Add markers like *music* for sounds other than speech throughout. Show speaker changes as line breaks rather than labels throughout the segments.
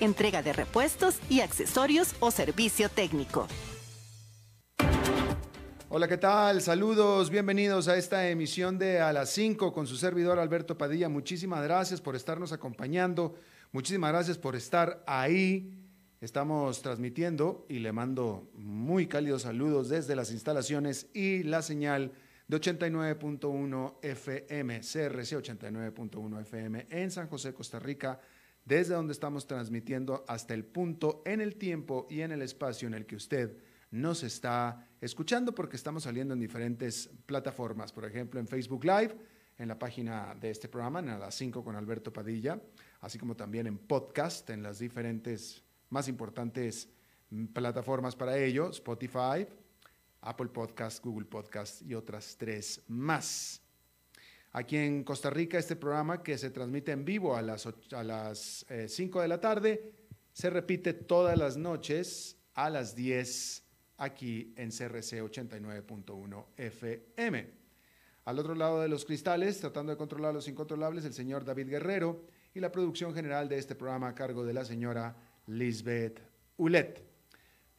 entrega de repuestos y accesorios o servicio técnico.
Hola, ¿qué tal? Saludos, bienvenidos a esta emisión de A las 5 con su servidor Alberto Padilla. Muchísimas gracias por estarnos acompañando, muchísimas gracias por estar ahí. Estamos transmitiendo y le mando muy cálidos saludos desde las instalaciones y la señal de 89.1 FM, CRC 89.1 FM en San José, Costa Rica desde donde estamos transmitiendo hasta el punto en el tiempo y en el espacio en el que usted nos está escuchando, porque estamos saliendo en diferentes plataformas, por ejemplo en Facebook Live, en la página de este programa, en a las 5 con Alberto Padilla, así como también en podcast, en las diferentes más importantes plataformas para ello, Spotify, Apple Podcast, Google Podcast y otras tres más. Aquí en Costa Rica, este programa que se transmite en vivo a las, a las 5 eh, de la tarde, se repite todas las noches a las 10 aquí en CRC 89.1 FM. Al otro lado de los cristales, tratando de controlar los incontrolables, el señor David Guerrero y la producción general de este programa a cargo de la señora Lisbeth Ulet.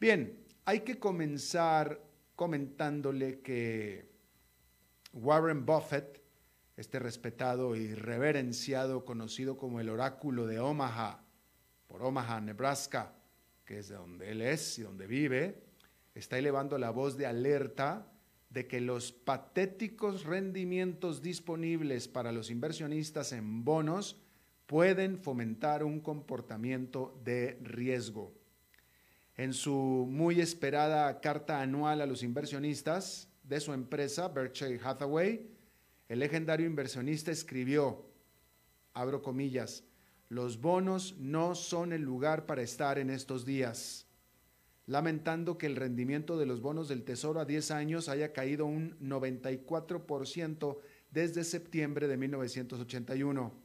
Bien, hay que comenzar comentándole que Warren Buffett este respetado y reverenciado conocido como el oráculo de Omaha, por Omaha, Nebraska, que es de donde él es y donde vive, está elevando la voz de alerta de que los patéticos rendimientos disponibles para los inversionistas en bonos pueden fomentar un comportamiento de riesgo. En su muy esperada carta anual a los inversionistas de su empresa, Berkshire Hathaway, el legendario inversionista escribió, abro comillas, los bonos no son el lugar para estar en estos días, lamentando que el rendimiento de los bonos del Tesoro a 10 años haya caído un 94% desde septiembre de 1981.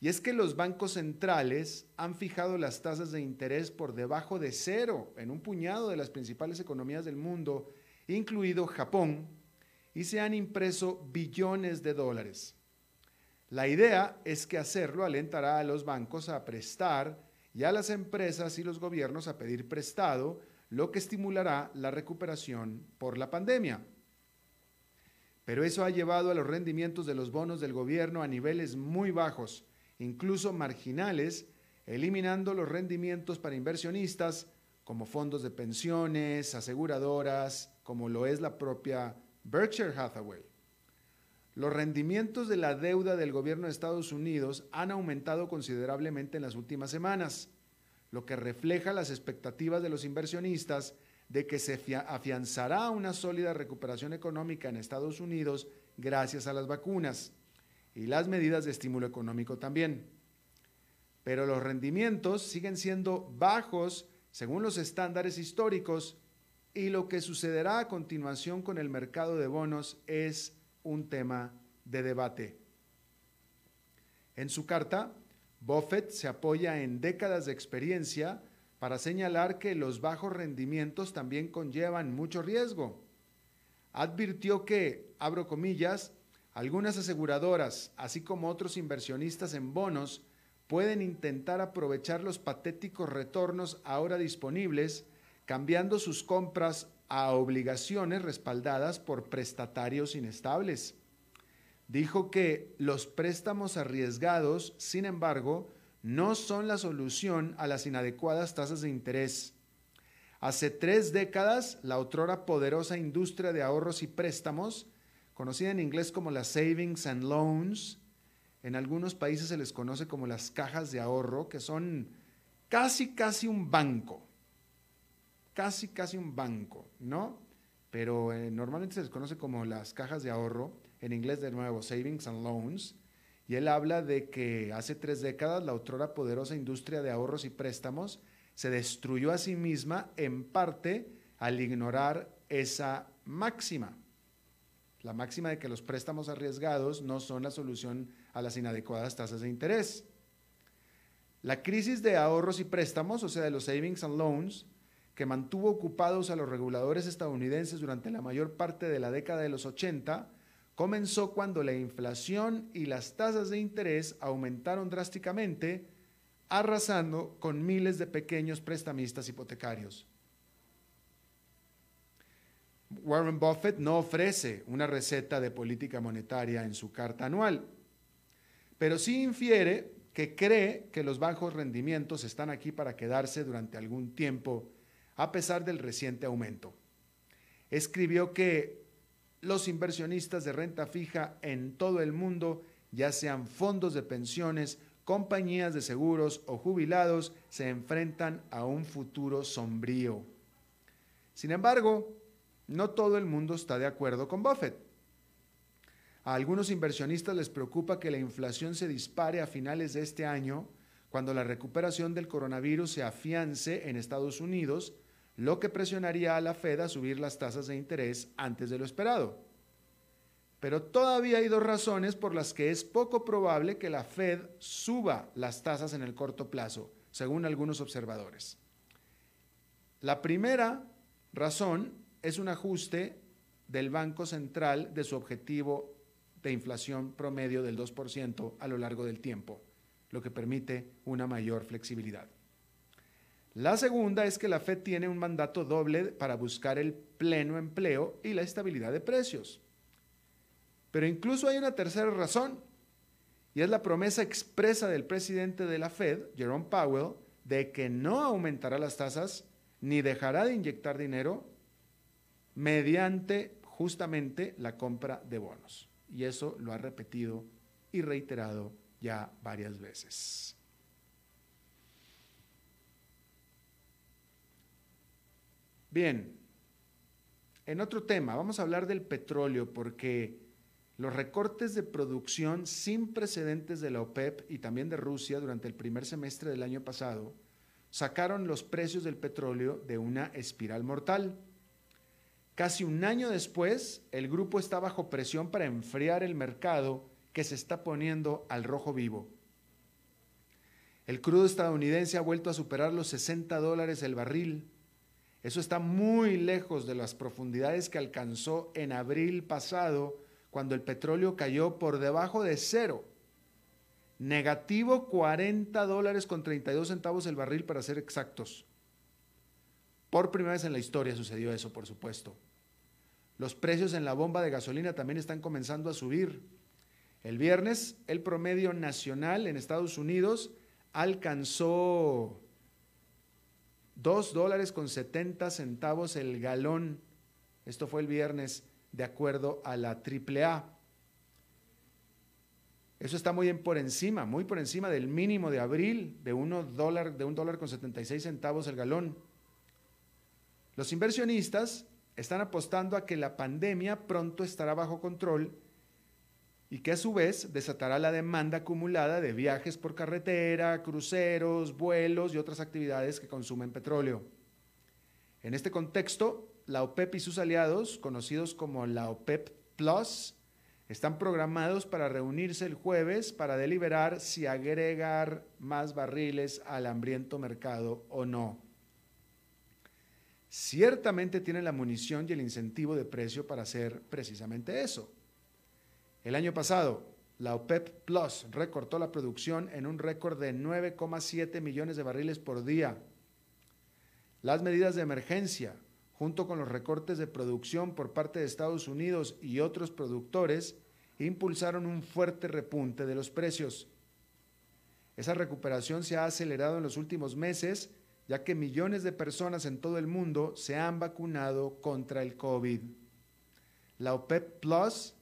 Y es que los bancos centrales han fijado las tasas de interés por debajo de cero en un puñado de las principales economías del mundo, incluido Japón, y se han impreso billones de dólares. La idea es que hacerlo alentará a los bancos a prestar y a las empresas y los gobiernos a pedir prestado, lo que estimulará la recuperación por la pandemia. Pero eso ha llevado a los rendimientos de los bonos del gobierno a niveles muy bajos, incluso marginales, eliminando los rendimientos para inversionistas como fondos de pensiones, aseguradoras, como lo es la propia Berkshire Hathaway. Los rendimientos de la deuda del gobierno de Estados Unidos han aumentado considerablemente en las últimas semanas, lo que refleja las expectativas de los inversionistas de que se afianzará una sólida recuperación económica en Estados Unidos gracias a las vacunas y las medidas de estímulo económico también. Pero los rendimientos siguen siendo bajos según los estándares históricos y lo que sucederá a continuación con el mercado de bonos es un tema de debate. En su carta, Buffett se apoya en décadas de experiencia para señalar que los bajos rendimientos también conllevan mucho riesgo. Advirtió que, abro comillas, algunas aseguradoras, así como otros inversionistas en bonos, pueden intentar aprovechar los patéticos retornos ahora disponibles cambiando sus compras a obligaciones respaldadas por prestatarios inestables. Dijo que los préstamos arriesgados, sin embargo, no son la solución a las inadecuadas tasas de interés. Hace tres décadas, la otrora poderosa industria de ahorros y préstamos, conocida en inglés como las Savings and Loans, en algunos países se les conoce como las cajas de ahorro, que son casi, casi un banco. Casi, casi un banco, ¿no? Pero eh, normalmente se les conoce como las cajas de ahorro, en inglés de nuevo, Savings and Loans. Y él habla de que hace tres décadas la otrora poderosa industria de ahorros y préstamos se destruyó a sí misma en parte al ignorar esa máxima. La máxima de que los préstamos arriesgados no son la solución a las inadecuadas tasas de interés. La crisis de ahorros y préstamos, o sea, de los savings and loans, que mantuvo ocupados a los reguladores estadounidenses durante la mayor parte de la década de los 80, comenzó cuando la inflación y las tasas de interés aumentaron drásticamente, arrasando con miles de pequeños prestamistas hipotecarios. Warren Buffett no ofrece una receta de política monetaria en su carta anual, pero sí infiere que cree que los bajos rendimientos están aquí para quedarse durante algún tiempo, a pesar del reciente aumento. Escribió que los inversionistas de renta fija en todo el mundo, ya sean fondos de pensiones, compañías de seguros o jubilados, se enfrentan a un futuro sombrío. Sin embargo, no todo el mundo está de acuerdo con Buffett. A algunos inversionistas les preocupa que la inflación se dispare a finales de este año, cuando la recuperación del coronavirus se afiance en Estados Unidos lo que presionaría a la Fed a subir las tasas de interés antes de lo esperado. Pero todavía hay dos razones por las que es poco probable que la Fed suba las tasas en el corto plazo, según algunos observadores. La primera razón es un ajuste del Banco Central de su objetivo de inflación promedio del 2% a lo largo del tiempo, lo que permite una mayor flexibilidad. La segunda es que la Fed tiene un mandato doble para buscar el pleno empleo y la estabilidad de precios. Pero incluso hay una tercera razón, y es la promesa expresa del presidente de la Fed, Jerome Powell, de que no aumentará las tasas ni dejará de inyectar dinero mediante justamente la compra de bonos. Y eso lo ha repetido y reiterado ya varias veces. Bien, en otro tema, vamos a hablar del petróleo porque los recortes de producción sin precedentes de la OPEP y también de Rusia durante el primer semestre del año pasado sacaron los precios del petróleo de una espiral mortal. Casi un año después, el grupo está bajo presión para enfriar el mercado que se está poniendo al rojo vivo. El crudo estadounidense ha vuelto a superar los 60 dólares el barril eso está muy lejos de las profundidades que alcanzó en abril pasado, cuando el petróleo cayó por debajo de cero. Negativo 40 dólares con 32 centavos el barril para ser exactos. Por primera vez en la historia sucedió eso, por supuesto. Los precios en la bomba de gasolina también están comenzando a subir. El viernes el promedio nacional en Estados Unidos alcanzó 2 dólares con 70 centavos el galón. Esto fue el viernes de acuerdo a la AAA. Eso está muy por encima, muy por encima del mínimo de abril de, uno dólar, de un dólar con 76 centavos el galón. Los inversionistas están apostando a que la pandemia pronto estará bajo control y que a su vez desatará la demanda acumulada de viajes por carretera, cruceros, vuelos y otras actividades que consumen petróleo. En este contexto, la OPEP y sus aliados, conocidos como la OPEP Plus, están programados para reunirse el jueves para deliberar si agregar más barriles al hambriento mercado o no. Ciertamente tienen la munición y el incentivo de precio para hacer precisamente eso. El año pasado, la OPEP Plus recortó la producción en un récord de 9,7 millones de barriles por día. Las medidas de emergencia, junto con los recortes de producción por parte de Estados Unidos y otros productores, impulsaron un fuerte repunte de los precios. Esa recuperación se ha acelerado en los últimos meses, ya que millones de personas en todo el mundo se han vacunado contra el COVID. La OPEP Plus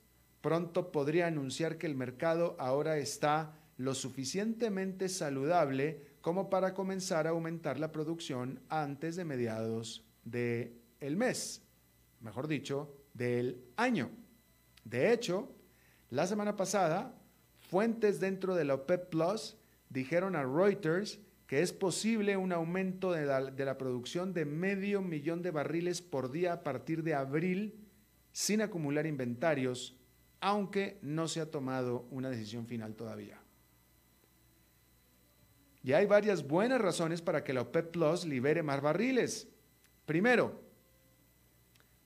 pronto podría anunciar que el mercado ahora está lo suficientemente saludable como para comenzar a aumentar la producción antes de mediados del el mes, mejor dicho, del año. De hecho, la semana pasada, fuentes dentro de la OPEP Plus dijeron a Reuters que es posible un aumento de la, de la, producción de medio millón de barriles por día a partir de abril sin acumular inventarios, aunque no se ha tomado una decisión final todavía. Y hay varias buenas razones para que la OPEP Plus libere más barriles. Primero,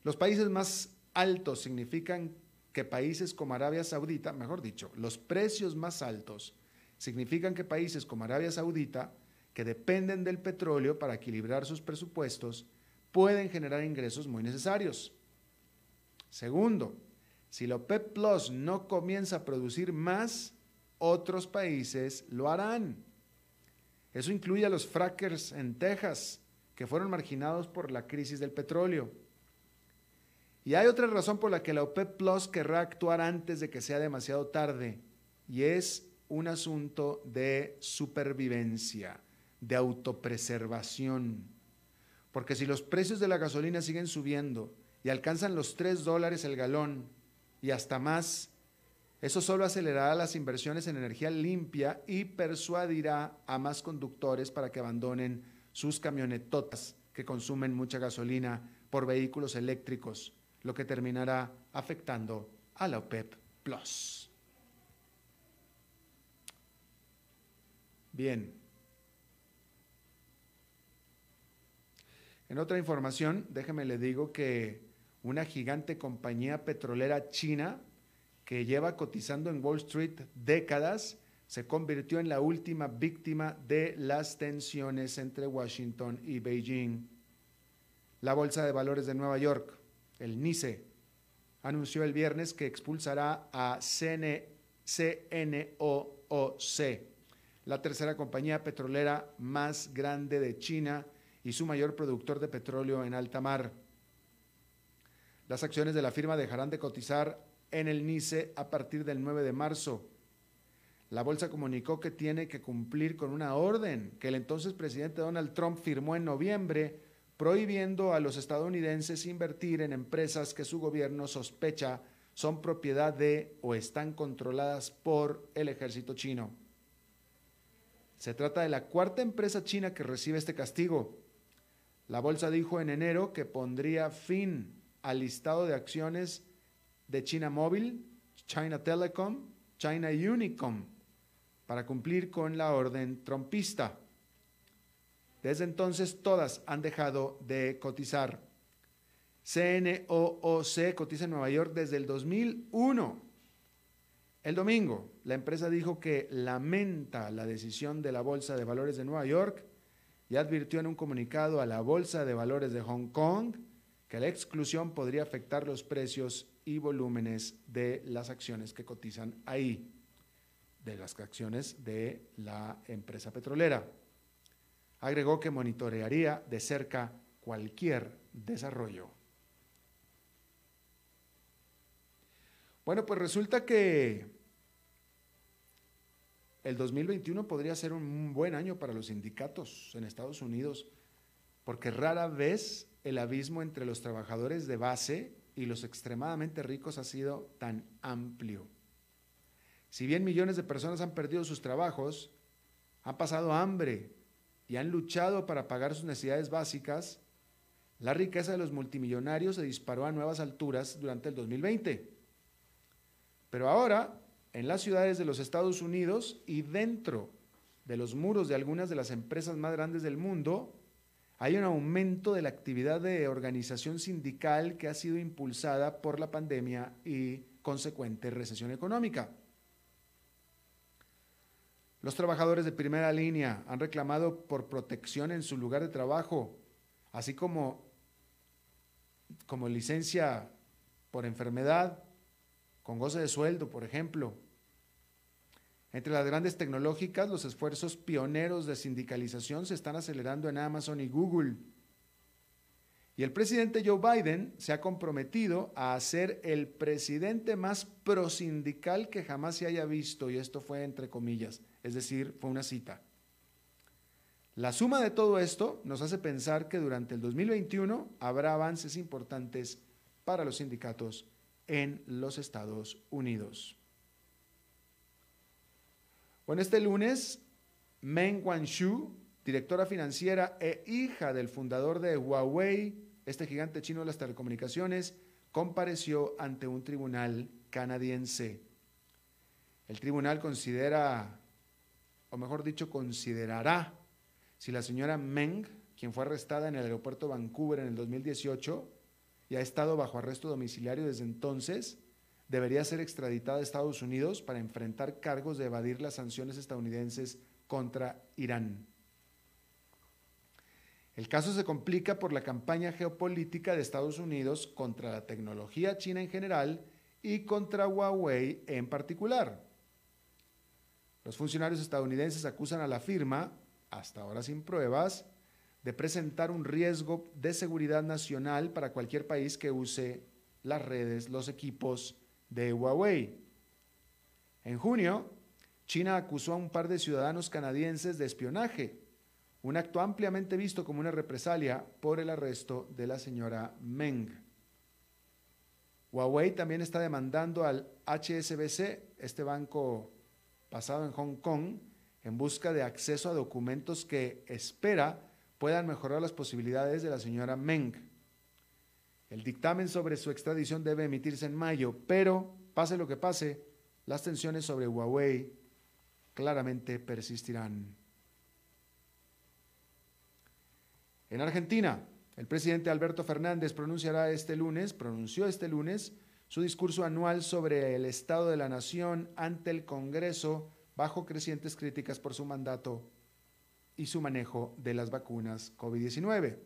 los países más altos significan que países como Arabia Saudita, mejor dicho, los precios más altos significan que países como Arabia Saudita, que dependen del petróleo para equilibrar sus presupuestos, pueden generar ingresos muy necesarios. Segundo, si la OPEP Plus no comienza a producir más, otros países lo harán. Eso incluye a los frackers en Texas, que fueron marginados por la crisis del petróleo. Y hay otra razón por la que la OPEP Plus querrá actuar antes de que sea demasiado tarde, y es un asunto de supervivencia, de autopreservación. Porque si los precios de la gasolina siguen subiendo y alcanzan los 3 dólares el galón y hasta más, eso solo acelerará las inversiones en energía limpia y persuadirá a más conductores para que abandonen sus camionetotas que consumen mucha gasolina por vehículos eléctricos, lo que terminará afectando a la OPEP Plus. Bien. En otra información, déjeme le digo que una gigante compañía petrolera china que lleva cotizando en Wall Street décadas se convirtió en la última víctima de las tensiones entre Washington y Beijing. La Bolsa de Valores de Nueva York, el NICE, anunció el viernes que expulsará a CNOOC la tercera compañía petrolera más grande de China y su mayor productor de petróleo en alta mar. Las acciones de la firma dejarán de cotizar en el NICE a partir del 9 de marzo. La bolsa comunicó que tiene que cumplir con una orden que el entonces presidente Donald Trump firmó en noviembre prohibiendo a los estadounidenses invertir en empresas que su gobierno sospecha son propiedad de o están controladas por el ejército chino. Se trata de la cuarta empresa china que recibe este castigo. La bolsa dijo en enero que pondría fin al listado de acciones de China Mobile, China Telecom, China Unicom, para cumplir con la orden trompista. Desde entonces todas han dejado de cotizar. CNOOC cotiza en Nueva York desde el 2001 el domingo, la empresa dijo que lamenta la decisión de la Bolsa de Valores de Nueva York y advirtió en un comunicado a la Bolsa de Valores de Hong Kong que la exclusión podría afectar los precios y volúmenes de las acciones que cotizan ahí, de las acciones de la empresa petrolera. Agregó que monitorearía de cerca cualquier desarrollo. Bueno, pues resulta que el 2021 podría ser un buen año para los sindicatos en Estados Unidos, porque rara vez el abismo entre los trabajadores de base y los extremadamente ricos ha sido tan amplio. Si bien millones de personas han perdido sus trabajos, han pasado hambre y han luchado para pagar sus necesidades básicas, la riqueza de los multimillonarios se disparó a nuevas alturas durante el 2020. Pero ahora en las ciudades de los Estados Unidos y dentro de los muros de algunas de las empresas más grandes del mundo, hay un aumento de la actividad de organización sindical que ha sido impulsada por la pandemia y consecuente recesión económica. Los trabajadores de primera línea han reclamado por protección en su lugar de trabajo, así como, como licencia por enfermedad, con goce de sueldo, por ejemplo. Entre las grandes tecnológicas, los esfuerzos pioneros de sindicalización se están acelerando en Amazon y Google. Y el presidente Joe Biden se ha comprometido a ser el presidente más prosindical que jamás se haya visto, y esto fue entre comillas, es decir, fue una cita. La suma de todo esto nos hace pensar que durante el 2021 habrá avances importantes para los sindicatos en los Estados Unidos. Bueno, este lunes, Meng Wanzhou, directora financiera e hija del fundador de Huawei, este gigante chino de las telecomunicaciones, compareció ante un tribunal canadiense. El tribunal considera, o mejor dicho, considerará si la señora Meng, quien fue arrestada en el aeropuerto Vancouver en el 2018 y ha estado bajo arresto domiciliario desde entonces, debería ser extraditada a Estados Unidos para enfrentar cargos de evadir las sanciones estadounidenses contra Irán. El caso se complica por la campaña geopolítica de Estados Unidos contra la tecnología china en general y contra Huawei en particular. Los funcionarios estadounidenses acusan a la firma, hasta ahora sin pruebas, de presentar un riesgo de seguridad nacional para cualquier país que use las redes, los equipos de Huawei. En junio, China acusó a un par de ciudadanos canadienses de espionaje un acto ampliamente visto como una represalia por el arresto de la señora Meng. Huawei también está demandando al HSBC, este banco basado en Hong Kong, en busca de acceso a documentos que espera puedan mejorar las posibilidades de la señora Meng. El dictamen sobre su extradición debe emitirse en mayo, pero pase lo que pase, las tensiones sobre Huawei claramente persistirán. En Argentina, el presidente Alberto Fernández pronunciará este lunes, pronunció este lunes, su discurso anual sobre el estado de la nación ante el Congreso bajo crecientes críticas por su mandato y su manejo de las vacunas COVID-19.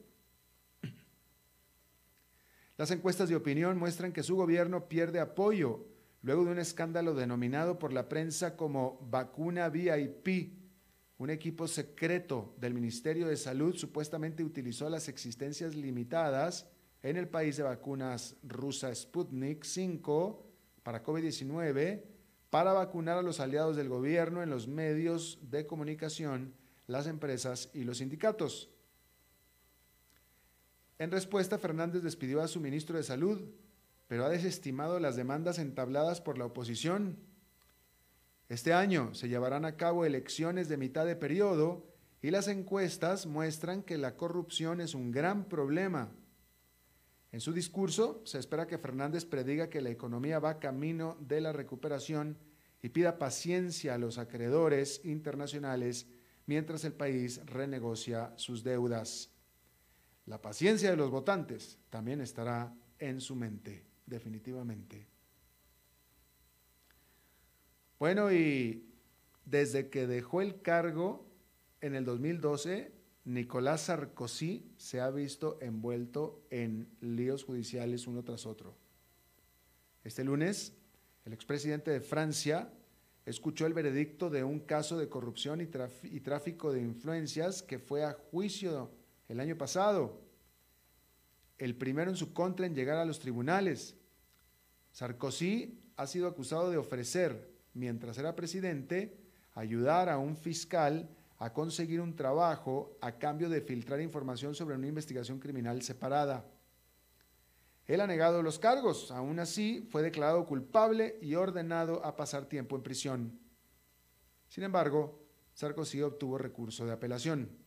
Las encuestas de opinión muestran que su gobierno pierde apoyo luego de un escándalo denominado por la prensa como vacuna VIP un equipo secreto del Ministerio de Salud supuestamente utilizó las existencias limitadas en el país de vacunas rusa Sputnik 5 para COVID-19 para vacunar a los aliados del gobierno en los medios de comunicación, las empresas y los sindicatos. En respuesta, Fernández despidió a su ministro de Salud, pero ha desestimado las demandas entabladas por la oposición este año se llevarán a cabo elecciones de mitad de periodo y las encuestas muestran que la corrupción es un gran problema. En su discurso se espera que Fernández prediga que la economía va camino de la recuperación y pida paciencia a los acreedores internacionales mientras el país renegocia sus deudas. La paciencia de los votantes también estará en su mente, definitivamente. Bueno, y desde que dejó el cargo en el 2012, Nicolás Sarkozy se ha visto envuelto en líos judiciales uno tras otro. Este lunes, el expresidente de Francia escuchó el veredicto de un caso de corrupción y, y, tráfico de influencias que fue a juicio el año pasado, el primero en su contra en llegar a los tribunales. Sarkozy ha sido acusado de ofrecer mientras era presidente, ayudar a un fiscal a conseguir un trabajo a cambio de filtrar información sobre una investigación criminal separada. Él ha negado los cargos, aún así fue declarado culpable y ordenado a pasar tiempo en prisión. Sin embargo, Sarkozy obtuvo recurso de apelación.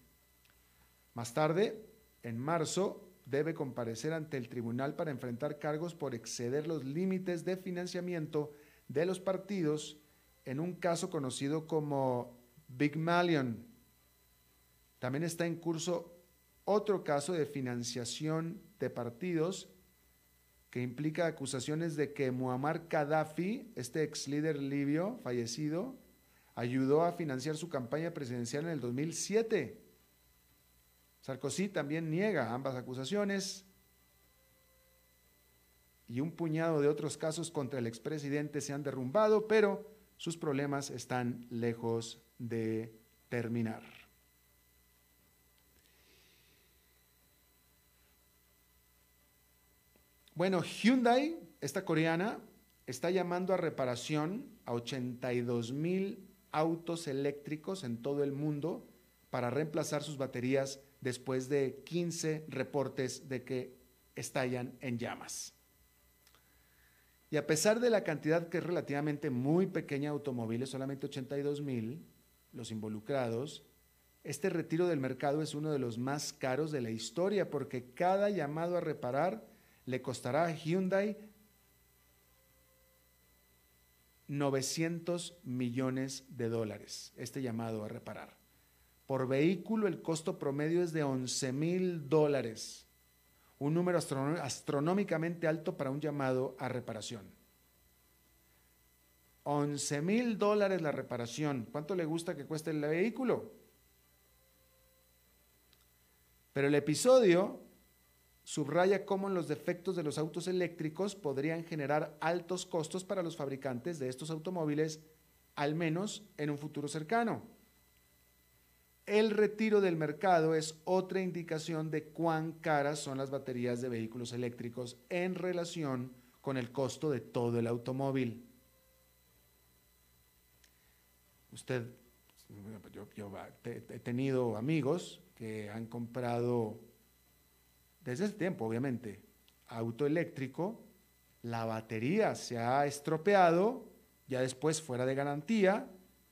Más tarde, en marzo, debe comparecer ante el tribunal para enfrentar cargos por exceder los límites de financiamiento de los partidos en un caso conocido como Big Malion. También está en curso otro caso de financiación de partidos que implica acusaciones de que Muammar Gaddafi, este ex líder libio fallecido, ayudó a financiar su campaña presidencial en el 2007. Sarkozy también niega ambas acusaciones y un puñado de otros casos contra el expresidente se han derrumbado, pero sus problemas están lejos de terminar. Bueno, Hyundai, esta coreana, está llamando a reparación a 82 mil autos eléctricos en todo el mundo para reemplazar sus baterías después de 15 reportes de que estallan en llamas. Y a pesar de la cantidad que es relativamente muy pequeña de automóviles, solamente 82 mil, los involucrados, este retiro del mercado es uno de los más caros de la historia porque cada llamado a reparar le costará a Hyundai 900 millones de dólares, este llamado a reparar. Por vehículo el costo promedio es de 11 mil dólares, un número astronómicamente alto para un llamado a reparación. 11 mil dólares la reparación. ¿Cuánto le gusta que cueste el vehículo? Pero el episodio subraya cómo los defectos de los autos eléctricos podrían generar altos costos para los fabricantes de estos automóviles, al menos en un futuro cercano. El retiro del mercado es otra indicación de cuán caras son las baterías de vehículos eléctricos en relación con el costo de todo el automóvil. Usted, yo, he tenido amigos que han comprado, desde ese tiempo obviamente, auto eléctrico, la batería se ha estropeado, ya después fuera de garantía,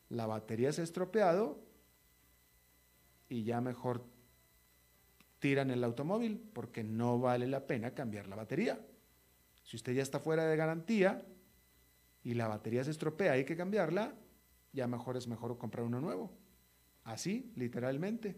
la batería se ha estropeado y ya mejor tiran el automóvil porque no vale la pena cambiar la batería. Si usted ya está fuera de garantía y la batería se estropea, hay que cambiarla, ya mejor es mejor comprar uno nuevo. Así, literalmente.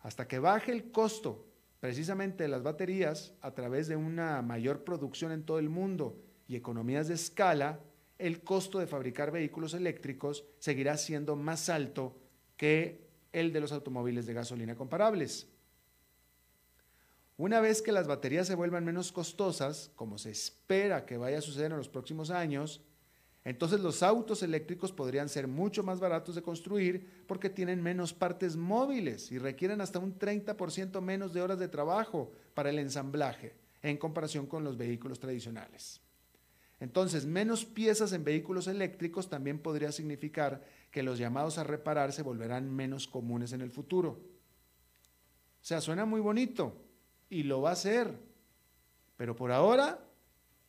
Hasta que baje el costo precisamente de las baterías a través de una mayor producción en todo el mundo y economías de escala, el costo de fabricar vehículos eléctricos seguirá siendo más alto que el de los automóviles de gasolina comparables. Una vez que las baterías se vuelvan menos costosas, como se espera que vaya a suceder en los próximos años, entonces los autos eléctricos podrían ser mucho más baratos de construir porque tienen menos partes móviles y requieren hasta un 30% menos de horas de trabajo para el ensamblaje en comparación con los vehículos tradicionales. Entonces, menos piezas en vehículos eléctricos también podría significar que los llamados a reparar se volverán menos comunes en el futuro. O sea, suena muy bonito, y lo va a hacer. Pero por ahora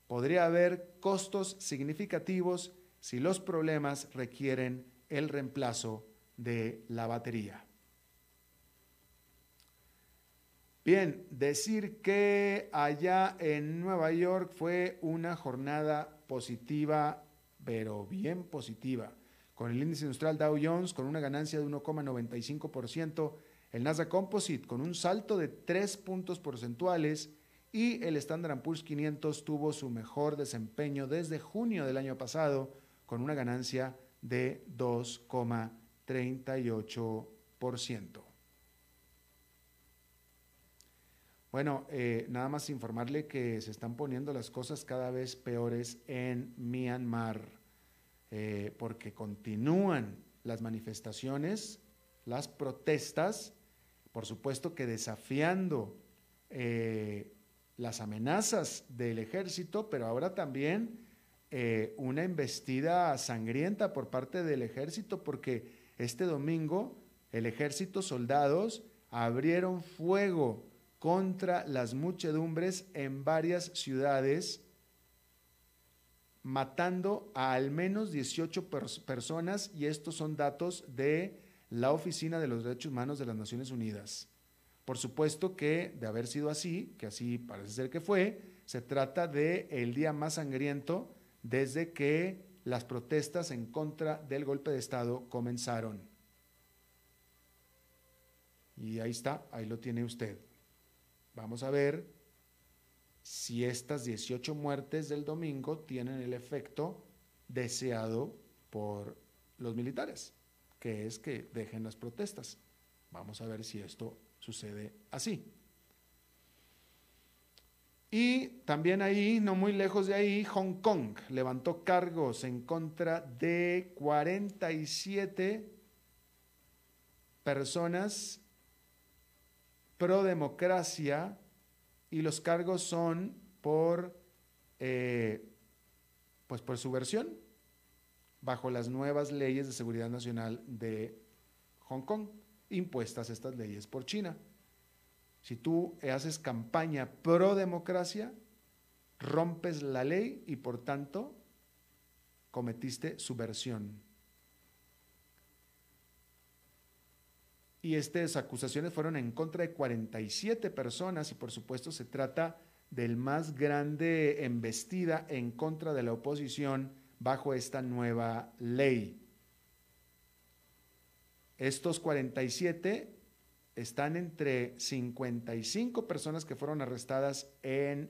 podría haber costos significativos si los problemas requieren el reemplazo de la batería. Bien, decir que allá en Nueva York fue una jornada positiva, pero bien positiva, con el índice industrial Dow Jones con una ganancia de 1,95%, el Nasdaq Composite con un salto de 3 puntos porcentuales y el Standard Poor's 500 tuvo su mejor desempeño desde junio del año pasado con una ganancia de 2,38%. Bueno, eh, nada más informarle que se están poniendo las cosas cada vez peores en Myanmar, eh, porque continúan las manifestaciones, las protestas, por supuesto que desafiando eh, las amenazas del ejército, pero ahora también una embestida sangrienta por parte del ejército, porque este domingo el ejército, soldados, abrieron fuego contra las muchedumbres en varias ciudades, matando a al menos 18 personas, y estos son datos de la Oficina de los Derechos Humanos de las Naciones Unidas. Por supuesto que, de haber sido así, que así parece ser que fue, se trata de el día más sangriento desde que las protestas en contra del golpe de Estado comenzaron. Y ahí está, ahí lo tiene usted. Vamos a ver si estas 18 muertes del domingo tienen el efecto deseado por los militares que es que dejen las protestas. Vamos a ver si esto sucede así. Y también ahí, no muy lejos de ahí, Hong Kong levantó cargos en contra de 47 personas pro democracia y los cargos son por, eh, pues por subversión bajo las nuevas leyes de seguridad nacional de Hong Kong, impuestas estas leyes por China. Si tú haces campaña pro democracia, rompes la ley y por tanto cometiste subversión. Y estas acusaciones fueron en contra de 47 personas y por supuesto se trata del más grande embestida en contra de la oposición bajo esta nueva ley. Estos 47 están entre 55 personas que fueron arrestadas en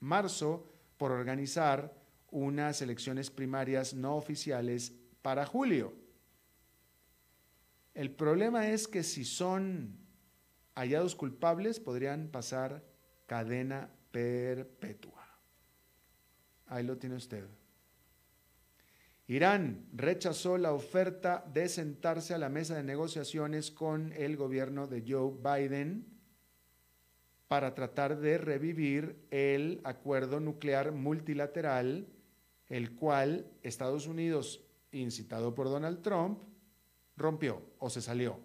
marzo por organizar unas elecciones primarias no oficiales para julio. El problema es que si son hallados culpables podrían pasar cadena perpetua. Ahí lo tiene usted. Irán rechazó la oferta de sentarse a la mesa de negociaciones con el gobierno de Joe Biden para tratar de revivir el acuerdo nuclear multilateral, el cual Estados Unidos, incitado por Donald Trump, rompió o se salió.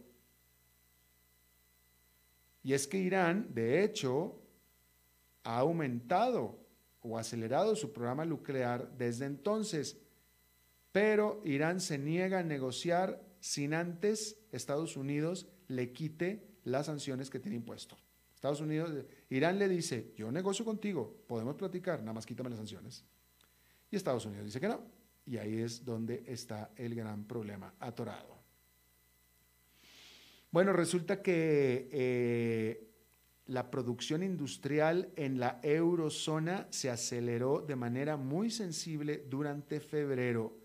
Y es que Irán, de hecho, ha aumentado o acelerado su programa nuclear desde entonces, pero Irán se niega a negociar sin antes Estados Unidos le quite las sanciones que tiene impuesto. Estados Unidos, Irán le dice, yo negocio contigo, podemos platicar, nada más quítame las sanciones. Y Estados Unidos dice que no. Y ahí es donde está el gran problema atorado. Bueno, resulta que eh, la producción industrial en la eurozona se aceleró de manera muy sensible durante febrero.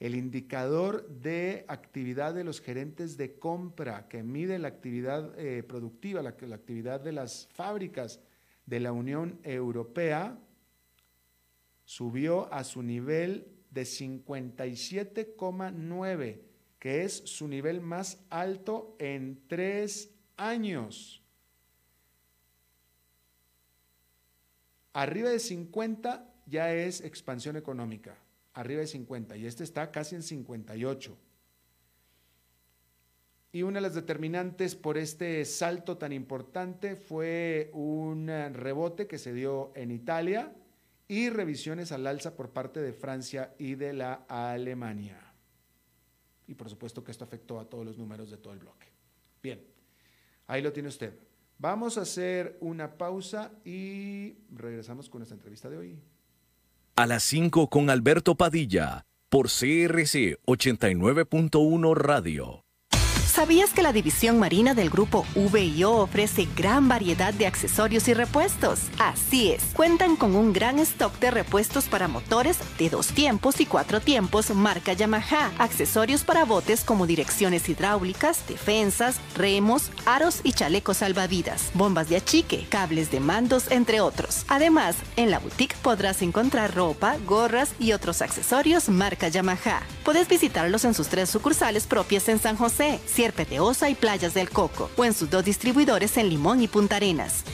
El indicador de actividad de los gerentes de compra que mide la actividad eh, productiva, la, la actividad de las fábricas de la Unión Europea, subió a su nivel de 57,9 que es su nivel más alto en tres años. Arriba de 50 ya es expansión económica, arriba de 50, y este está casi en 58. Y una de las determinantes por este salto tan importante fue un rebote que se dio en Italia y revisiones al alza por parte de Francia y de la Alemania y por supuesto que esto afectó a todos los números de todo el bloque. Bien, ahí lo tiene usted. Vamos a hacer una pausa y regresamos con esta entrevista de hoy.
A las 5 con Alberto Padilla, por CRC 89.1 Radio.
¿Sabías que la división marina del grupo VIO ofrece gran variedad de accesorios y repuestos? Así es, cuentan con un gran stock de repuestos para motores de dos tiempos y cuatro tiempos marca Yamaha, accesorios para botes como direcciones hidráulicas, defensas, remos, aros y chalecos salvavidas, bombas de achique, cables de mandos, entre otros. Además, en la boutique podrás encontrar ropa, gorras y otros accesorios marca Yamaha. Puedes visitarlos en sus tres sucursales propias en San José, Y Playas del Coco, o en sus dos distribuidores en Limón y Punta Arenas.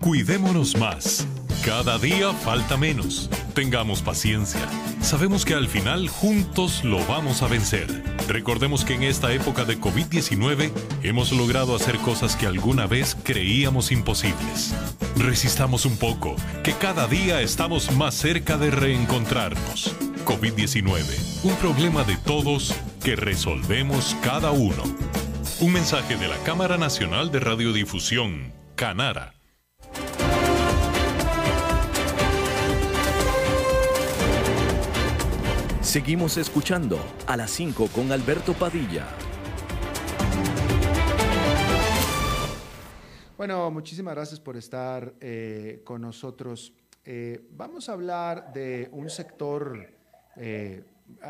Cuidémonos más. Cada día falta menos. Tengamos paciencia. Sabemos que al final juntos lo vamos a vencer. Recordemos que en esta época de COVID-19 hemos logrado hacer cosas que alguna vez creíamos imposibles. Resistamos un poco, que cada día estamos más cerca de reencontrarnos. COVID-19, un problema de todos que resolvemos cada uno. Un mensaje de la Cámara Nacional de Radiodifusión, Canara.
Seguimos escuchando a las 5 con Alberto Padilla.
Bueno, muchísimas gracias por estar eh, con nosotros. Eh, vamos a hablar de un sector eh,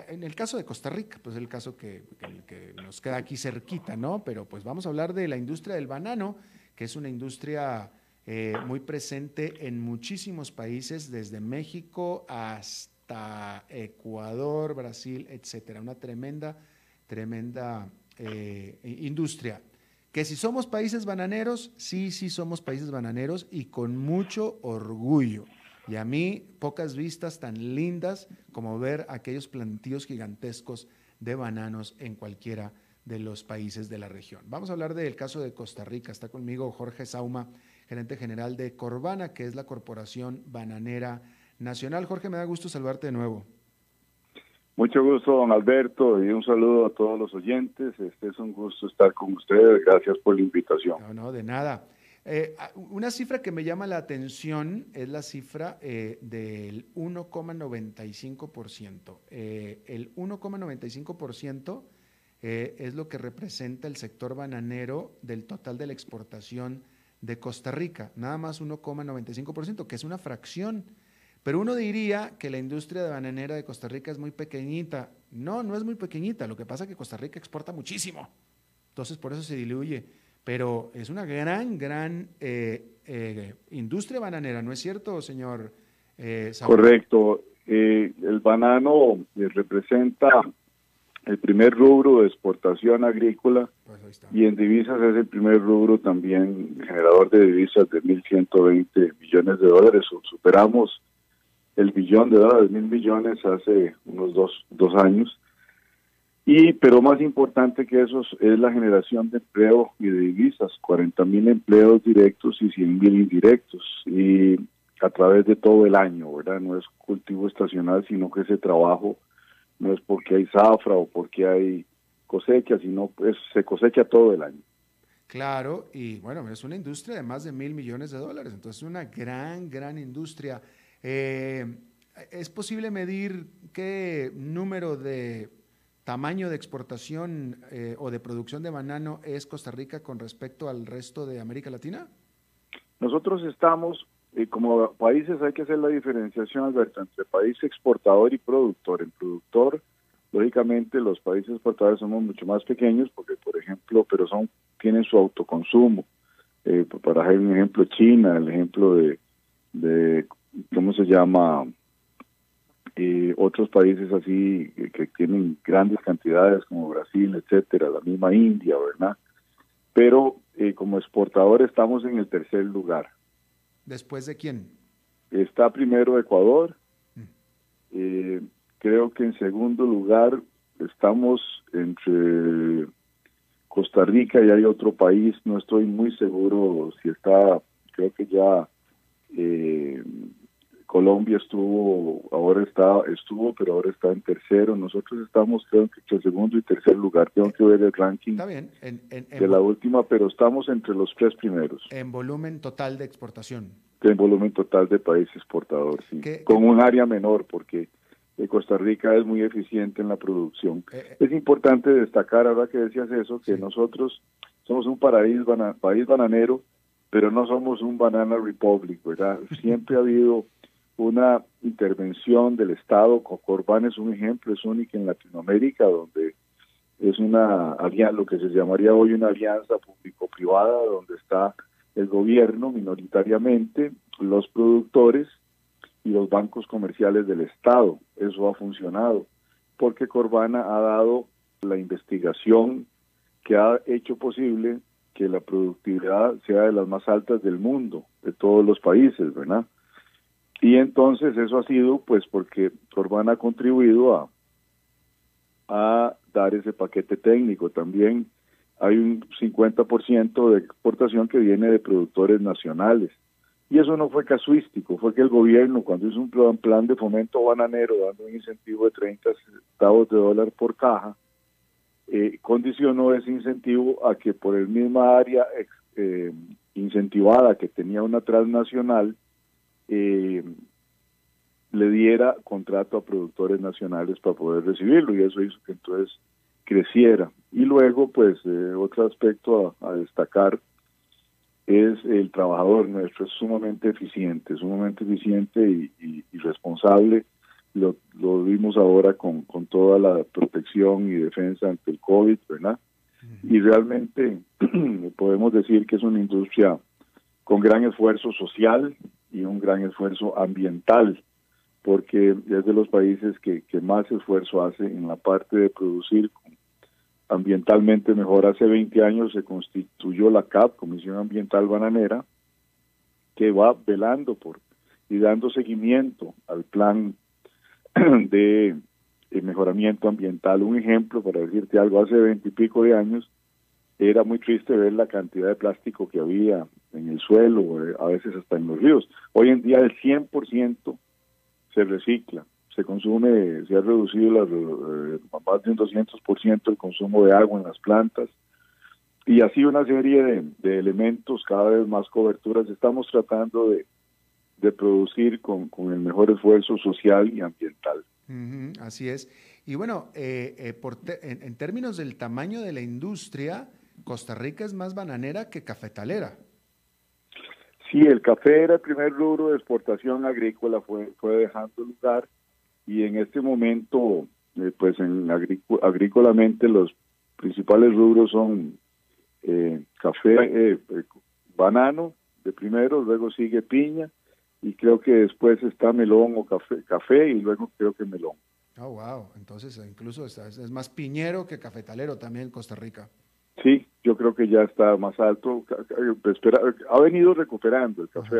en el caso de Costa Rica, pues el caso que, que, nos queda aquí cerquita, ¿no? Pero pues vamos a hablar de la industria del banano, que es una industria eh, muy presente en muchísimos países, desde México hasta Ecuador, Brasil, etcétera. Una tremenda, tremenda eh, industria. Que si somos países bananeros, sí, sí somos países bananeros y con mucho orgullo. Y a mí, pocas vistas tan lindas como ver aquellos plantíos gigantescos de bananos en cualquiera de los países de la región. Vamos a hablar del caso de Costa Rica. Está conmigo Jorge Sauma, gerente general de Corbana, que es la Corporación Bananera Nacional. Jorge, me da gusto saludarte de nuevo.
Mucho gusto, don Alberto, y un saludo a todos los oyentes. Este es un gusto estar con ustedes. Gracias por la invitación.
No, no, de nada. Eh, una cifra que me llama la atención es la cifra eh, del 1,95%. Eh, el 1,95% es lo que representa el sector bananero del total de la exportación de Costa Rica, nada más 1,95%, que es una fracción. Pero uno diría que la industria de bananera de Costa Rica es muy pequeñita. No, no es muy pequeñita. Lo que pasa es que Costa Rica exporta muchísimo. Entonces, por eso se diluye pero es una gran, gran eh, eh, industria bananera, ¿no es cierto, señor?
Eh, Correcto. el banano representa el primer rubro de exportación agrícola pues y en divisas es el primer rubro también generador de divisas de 1.120 millones de dólares. Superamos el billón de dólares, mil millones hace unos dos, dos años y, pero más importante que eso es la generación de empleo y de divisas, 40 mil empleos directos y 100 mil indirectos, y a través de todo el año, ¿verdad? No es cultivo estacional, sino que ese trabajo no es porque hay zafra o porque hay cosecha, sino pues se cosecha todo el año.
Claro, y bueno, es una industria de más de mil millones de dólares, entonces es una gran, gran industria. Eh, ¿Es posible medir qué número de tamaño de exportación eh, o de producción de banano es Costa Rica con respecto al resto de América Latina?
Nosotros estamos, eh, como países hay que hacer la diferenciación, Alberto, entre país exportador y productor. En productor, lógicamente, los países exportadores somos mucho más pequeños porque, por ejemplo, pero son tienen su autoconsumo. Eh, para hacer un ejemplo, China, el ejemplo de ¿cómo se llama? Eh, otros países así que tienen grandes cantidades como Brasil, etcétera, la misma India, ¿verdad? Pero eh, como exportador estamos en el tercer lugar.
¿Después de quién?
Está primero Ecuador. Mm. Eh, creo que en segundo lugar estamos entre Costa Rica y hay otro país, no estoy muy seguro si está, creo que ya eh, Colombia estuvo, ahora está, estuvo, pero ahora está en tercero. Nosotros estamos, creo que en segundo y tercer lugar. Tengo que ver el ranking de la última, pero estamos entre los tres primeros.
En volumen total de exportación.
En volumen total de país exportador, sí. Con un área menor, porque Costa Rica es muy eficiente en la producción. Eh, eh. es importante destacar, ahora que decías eso, que nosotros somos un país bananero, pero no somos un banana republic, ¿verdad? *laughs* Siempre ha habido una intervención del Estado. Corbán es un ejemplo, es único en Latinoamérica, donde es una lo que se llamaría hoy una alianza público-privada, donde está el gobierno minoritariamente, los productores y los bancos comerciales del Estado. Eso ha funcionado, porque Corbana ha dado la investigación que ha hecho posible que la productividad sea de las más altas del mundo, de todos los países, ¿verdad? Y entonces eso ha sido pues porque Corban ha contribuido a, dar ese paquete técnico. También hay un 50% de exportación que viene de productores nacionales. Y eso no fue casuístico, fue que el gobierno cuando hizo un plan, plan de fomento bananero dando un incentivo de 30 centavos de dólar por caja, eh, condicionó ese incentivo a que por el misma área eh, incentivada que tenía una transnacional, eh, le diera contrato a productores nacionales para poder recibirlo y eso hizo que entonces creciera. Y luego, pues, eh, otro aspecto a, destacar es el trabajador nuestro, es sumamente eficiente, sumamente eficiente y, responsable. lo, lo vimos ahora con, con toda la protección y defensa ante el COVID, ¿verdad? Y realmente *clears throat* podemos decir que es una industria con gran esfuerzo social y un gran esfuerzo ambiental, porque es de los países que, que más esfuerzo hace en la parte de producir ambientalmente mejor. Hace 20 años se constituyó la CAP, Comisión Ambiental Bananera, que va velando por y dando seguimiento al plan *clears throat* de, mejoramiento ambiental. Un ejemplo, para decirte algo, hace veintipico de años era muy triste ver la cantidad de plástico que había en el suelo, eh, a veces hasta en los ríos. Hoy en día el 100% se recicla, se consume, se ha reducido eh, más de un 200% el consumo de agua en las plantas y así una serie de, elementos, cada vez más coberturas. Estamos tratando de, producir con, el mejor esfuerzo social y ambiental.
así es. Y bueno, eh, eh, en, términos del tamaño de la industria, Costa Rica es más bananera que cafetalera.
Sí, el café era el primer rubro de exportación agrícola, fue, fue dejando lugar y en este momento, eh, pues en agrícolamente los principales rubros son café, banano de primero, luego sigue piña y creo que después está melón o café, café y luego creo que melón.
Oh, wow. Entonces, incluso es, es más piñero que cafetalero también en Costa Rica.
Creo que ya está más alto. Ha venido recuperando el café,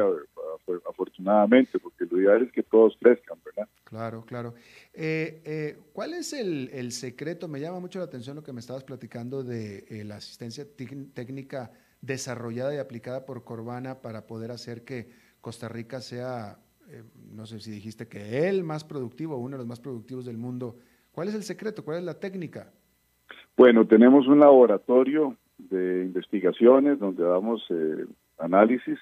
afortunadamente, porque lo ideal es que todos crezcan, ¿verdad?
Claro, claro. Eh, eh, ¿Cuál es el, el, secreto? Me llama mucho la atención lo que me estabas platicando de eh, la asistencia técnica desarrollada y aplicada por Corbana para poder hacer que Costa Rica sea, eh, no sé si dijiste que el más productivo, uno de los más productivos del mundo. ¿Cuál es el secreto? ¿Cuál es la técnica?
Bueno, tenemos un laboratorio de investigaciones donde damos eh, análisis.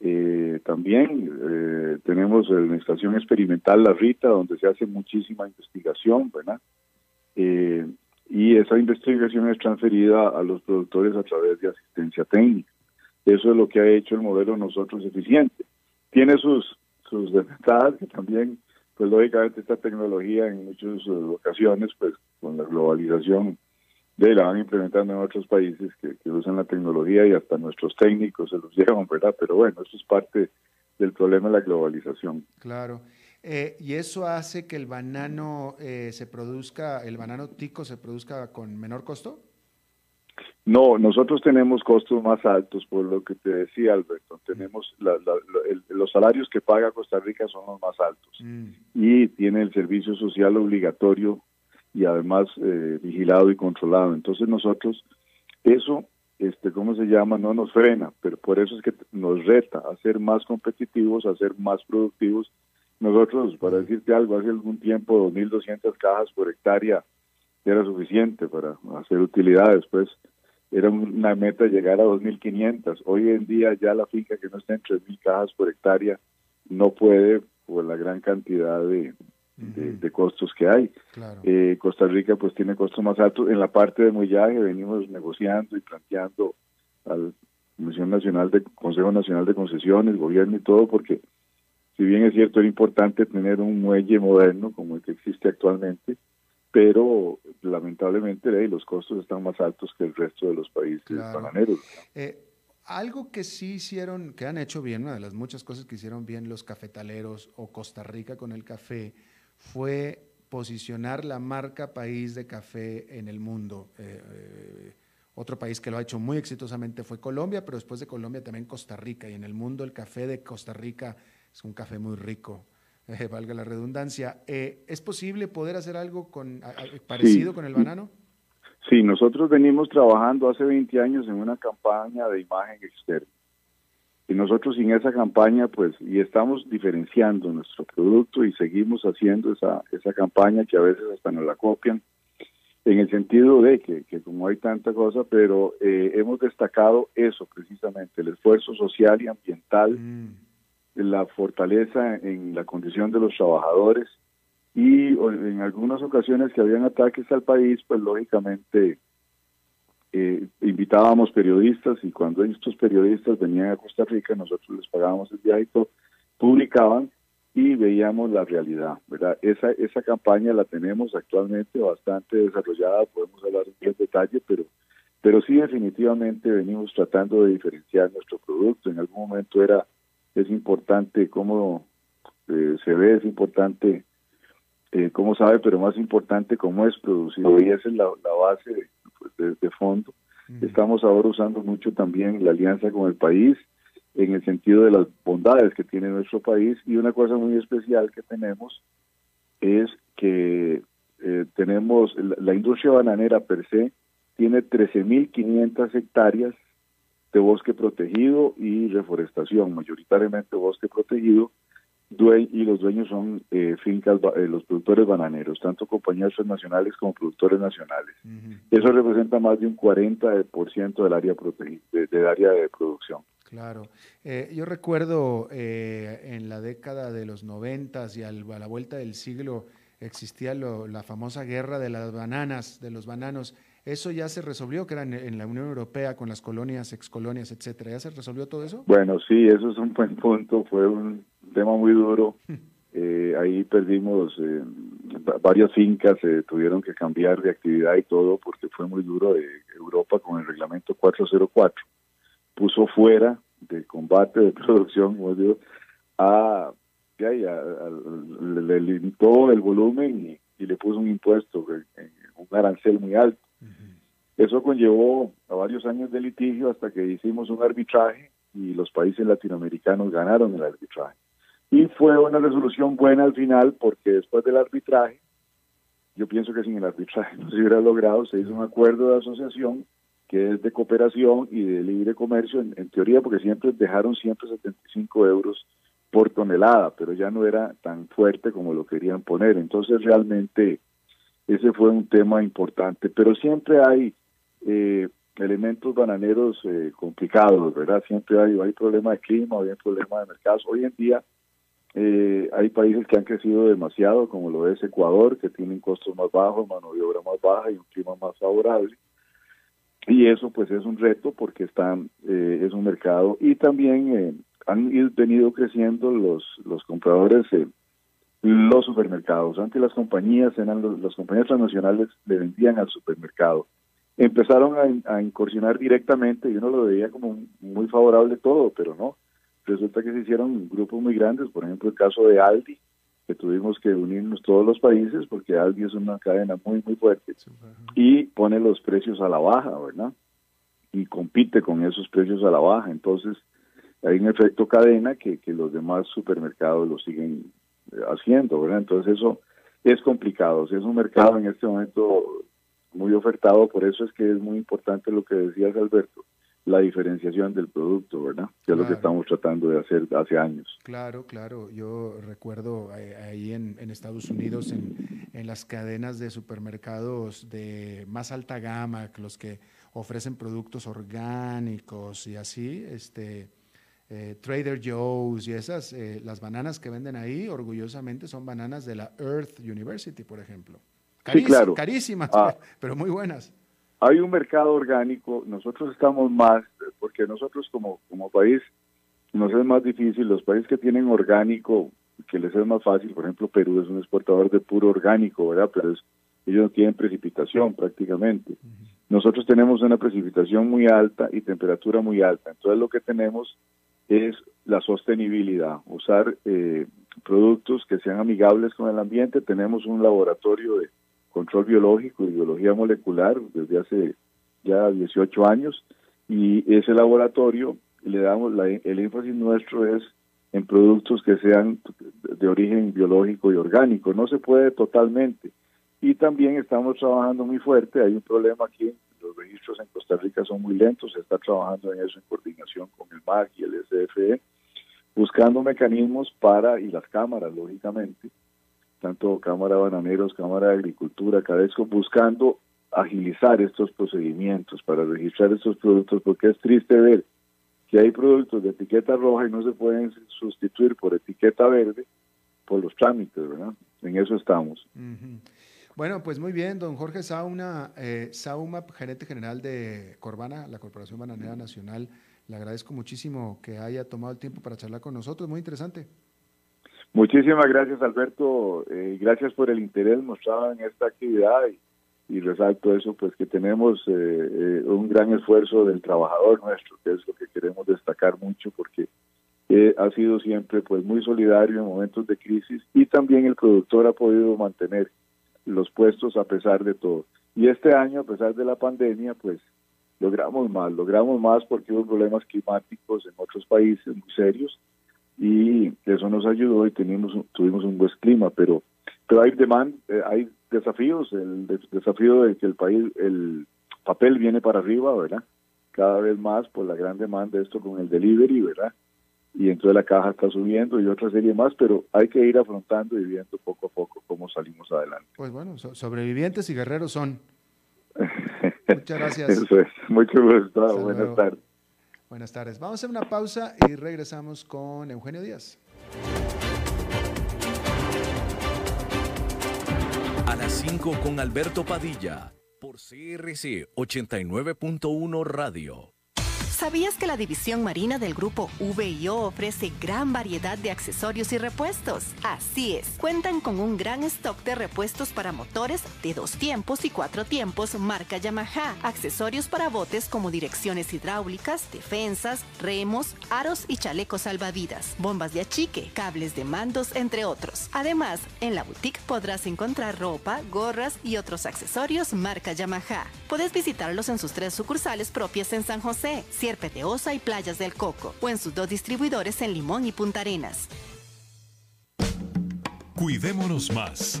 Eh, también tenemos la estación experimental La Rita, donde se hace muchísima investigación, ¿verdad? y esa investigación es transferida a los productores a través de asistencia técnica. Eso es lo que ha hecho el modelo nosotros eficiente. Tiene sus, sus desventajas que también, pues lógicamente esta tecnología en muchas ocasiones, pues con la globalización, de la van implementando en otros países que, usan la tecnología y hasta nuestros técnicos se los *laughs* llevan, ¿verdad? Pero bueno, eso es parte del problema de la globalización.
Claro. Eh, y eso hace que el banano eh, se produzca, el banano tico se produzca con menor costo.
No, nosotros tenemos costos más altos, por lo que te decía Alberto, tenemos los salarios que paga Costa Rica son los más altos mm. y tiene el servicio social obligatorio y además eh, vigilado y controlado. Entonces nosotros, eso, este, ¿cómo se llama? No nos frena, pero por eso es que nos reta a ser más competitivos, a ser más productivos. Nosotros, para decirte algo, hace algún tiempo 2.200 cajas por hectárea era suficiente para hacer utilidades, pues era una meta llegar a 2.500. Hoy en día ya la finca que no está en 3.000 cajas por hectárea no puede por la gran cantidad de, de, costos que hay. Eh, Costa Rica pues tiene costos más altos. En la parte de mullaje venimos negociando y planteando al Comisión Nacional de Consejo Nacional de Concesiones, gobierno y todo, porque si bien es cierto era importante tener un muelle moderno como el que existe actualmente, pero lamentablemente los costos están más altos que el resto de los países bananeros.
Eh, algo que sí hicieron, que han hecho bien, una de las muchas cosas que hicieron bien los cafetaleros o Costa Rica con el café, fue posicionar la marca país de café en el mundo. Eh, eh, otro país que lo ha hecho muy exitosamente fue Colombia, pero después de Colombia también Costa Rica. Y en el mundo el café de Costa Rica es un café muy rico. *laughs* Eh, valga la redundancia. ¿Es posible poder hacer algo con, parecido con el banano?
Sí, nosotros venimos trabajando hace 20 años en una campaña de imagen externa. Y nosotros sin esa campaña, pues, y estamos diferenciando nuestro producto y seguimos haciendo esa, esa campaña que a veces hasta nos la copian, en el sentido de que, que como hay tanta cosa, pero eh, hemos destacado eso precisamente, el esfuerzo social y ambiental. Mm la fortaleza en la condición de los trabajadores y en algunas ocasiones que habían ataques al país, pues lógicamente eh, invitábamos periodistas y cuando estos periodistas venían a Costa Rica, nosotros les pagábamos el viaje publicaban y veíamos la realidad, ¿verdad? Esa, esa campaña la tenemos actualmente bastante desarrollada, podemos hablar en detalle, pero, pero sí definitivamente venimos tratando de diferenciar nuestro producto. En algún momento era, es importante cómo eh, se ve, es importante eh, cómo sabe, pero más importante cómo es producido, y esa es la, base de, de, fondo. Estamos ahora usando mucho también la alianza con el país, en el sentido de las bondades que tiene nuestro país y una cosa muy especial que tenemos es que eh, tenemos la, industria bananera per se tiene 13.500 hectáreas de bosque protegido y reforestación, mayoritariamente bosque protegido, y los dueños son eh, fincas, eh, los productores bananeros, tanto compañías transnacionales como productores nacionales. Eso representa más de un 40% del área, del área de producción.
Claro. Eh, yo recuerdo eh, en la década de los noventas y a la vuelta del siglo existía la famosa guerra de las bananas, de los bananos. ¿Eso ya se resolvió, que era en, la Unión Europea con las colonias, excolonias, etcétera? ¿Ya se resolvió todo eso?
Bueno, sí, eso es un buen punto. Fue un tema muy duro. *laughs* Eh, ahí perdimos varias fincas, tuvieron que cambiar de actividad y todo porque fue muy duro de Europa con el reglamento 404 puso fuera de combate, de *laughs* producción, como digo, a, le limitó el volumen y, le puso un impuesto, un arancel muy alto. Eso conllevó a varios años de litigio hasta que hicimos un arbitraje y los países latinoamericanos ganaron el arbitraje. Y fue una resolución buena al final porque después del arbitraje, yo pienso que sin el arbitraje *laughs* no se hubiera logrado, se hizo un acuerdo de asociación que es de cooperación y de libre comercio, en, teoría, porque siempre dejaron 175 euros por tonelada, pero ya no era tan fuerte como lo querían poner. Entonces, realmente, ese fue un tema importante, pero siempre hay eh, elementos bananeros eh, complicados, ¿verdad? Siempre hay, hay problema de clima, hay problema de mercados. Hoy en día eh, hay países que han crecido demasiado, como lo es Ecuador, que tienen costos más bajos, mano de obra más baja y un clima más favorable. Y eso pues es un reto porque están eh, es un mercado. Y también eh, han venido creciendo los los compradores los supermercados. Antes las compañías eran los, las compañías transnacionales le vendían al supermercado. Empezaron a, a, incursionar directamente y uno lo veía como muy favorable todo pero no resulta que se hicieron grupos muy grandes por ejemplo el caso de Aldi que tuvimos que unirnos todos los países porque Aldi es una cadena muy, muy fuerte y pone los precios a la baja, ¿verdad? Y compite con esos precios a la baja. Entonces, hay un efecto cadena que, que los demás supermercados lo siguen eh, haciendo, ¿verdad? Entonces, eso es complicado. es un mercado en este momento muy ofertado, por eso es que es muy importante lo que decías, Alberto la diferenciación del producto, ¿verdad? Que es lo que estamos tratando de hacer hace años.
Claro, claro. Yo recuerdo eh, ahí en, Estados Unidos, en, en, las cadenas de supermercados de más alta gama, los que ofrecen productos orgánicos y así, este, eh, Trader Joe's y esas, eh, las bananas que venden ahí, orgullosamente son bananas de la Earth University, por ejemplo.
sí, claro.
Carísimas, ah. *laughs* pero muy buenas
hay un mercado orgánico, nosotros estamos más, porque nosotros como, como país nos es más difícil, los países que tienen orgánico, que les es más fácil, por ejemplo Perú es un exportador de puro orgánico, ¿verdad? Pero ellos no tienen precipitación prácticamente. Nosotros tenemos una precipitación muy alta y temperatura muy alta, entonces lo que tenemos es la sostenibilidad, usar eh, productos que sean amigables con el ambiente, tenemos un laboratorio de control biológico y biología molecular desde hace ya 18 años y ese laboratorio le damos el énfasis nuestro es en productos que sean de origen biológico y orgánico, no se puede totalmente. Y también estamos trabajando muy fuerte, hay un problema aquí, los registros en Costa Rica son muy lentos, se está trabajando en eso en coordinación con el MAC y el SFE, buscando mecanismos para, y las cámaras lógicamente, tanto Cámara de Bananeros, Cámara de Agricultura, Cadesco, buscando agilizar estos procedimientos para registrar estos productos, porque es triste ver que hay productos de etiqueta roja y no se pueden sustituir por etiqueta verde por los trámites, ¿verdad? En eso estamos.
Bueno, pues muy bien, don Jorge Sauna, eh, Sauma, gerente general de Corbana, la Corporación Bananera Nacional. Le agradezco muchísimo que haya tomado el tiempo para charlar con nosotros, muy interesante.
Muchísimas gracias, Alberto. Eh, gracias por el interés mostrado en esta actividad y, resalto eso, pues que tenemos eh, eh, un gran esfuerzo del trabajador nuestro, que es lo que queremos destacar mucho, porque ha sido siempre pues muy solidario en momentos de crisis y también el productor ha podido mantener los puestos a pesar de todo. Y este año, a pesar de la pandemia, pues logramos más, logramos más porque hubo problemas climáticos en otros países muy serios y eso nos ayudó y tuvimos, tuvimos un buen clima, pero pero hay demand, eh, hay desafíos, el desafío de que el país, el papel viene para arriba, ¿verdad? Cada vez más por la gran demanda de esto con el delivery, ¿verdad? Y entonces la caja está subiendo y otra serie más, pero hay que ir afrontando y viendo poco a poco cómo salimos adelante.
Pues bueno, sobrevivientes y guerreros son. *laughs* Muchas gracias.
Eso es. Mucho gusto. Buenas tardes.
Buenas tardes. Vamos a hacer una pausa y regresamos con Eugenio Díaz.
A las 5 con Alberto Padilla por CRC 89.1 Radio. ¿Sabías que la división marina del grupo VIO ofrece gran variedad de accesorios y repuestos? Así es, cuentan con un gran stock de repuestos para motores de dos tiempos y cuatro tiempos marca Yamaha, accesorios para botes como direcciones hidráulicas, defensas, remos, aros y chalecos salvavidas, bombas de achique, cables de mandos, entre otros. Además, en la boutique podrás encontrar ropa, gorras y otros accesorios marca Yamaha. Puedes visitarlos en sus tres sucursales propias en San José. De Osa y Playas del Coco, o en sus dos distribuidores en Limón y Punta Arenas.
Cuidémonos más.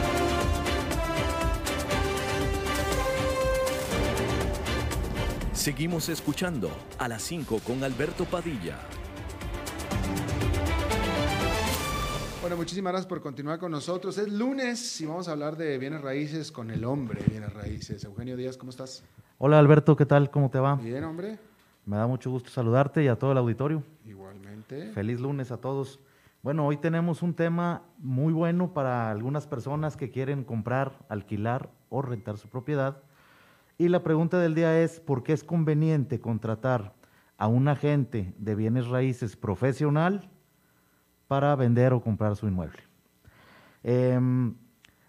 Seguimos escuchando a las 5 con Alberto Padilla.
Bueno, muchísimas gracias por continuar con nosotros. Es lunes y vamos a hablar de bienes raíces con el hombre bienes raíces. Eugenio Díaz, ¿cómo estás?
Hola Alberto, ¿qué tal? ¿Cómo te va?
Bien, hombre.
Me da mucho gusto saludarte y a todo el auditorio.
Igualmente.
Feliz lunes a todos. Bueno, hoy tenemos un tema muy bueno para algunas personas que quieren comprar, alquilar o rentar su propiedad. Y la pregunta del día es, ¿por qué es conveniente contratar a un agente de bienes raíces profesional para vender o comprar su inmueble? Em,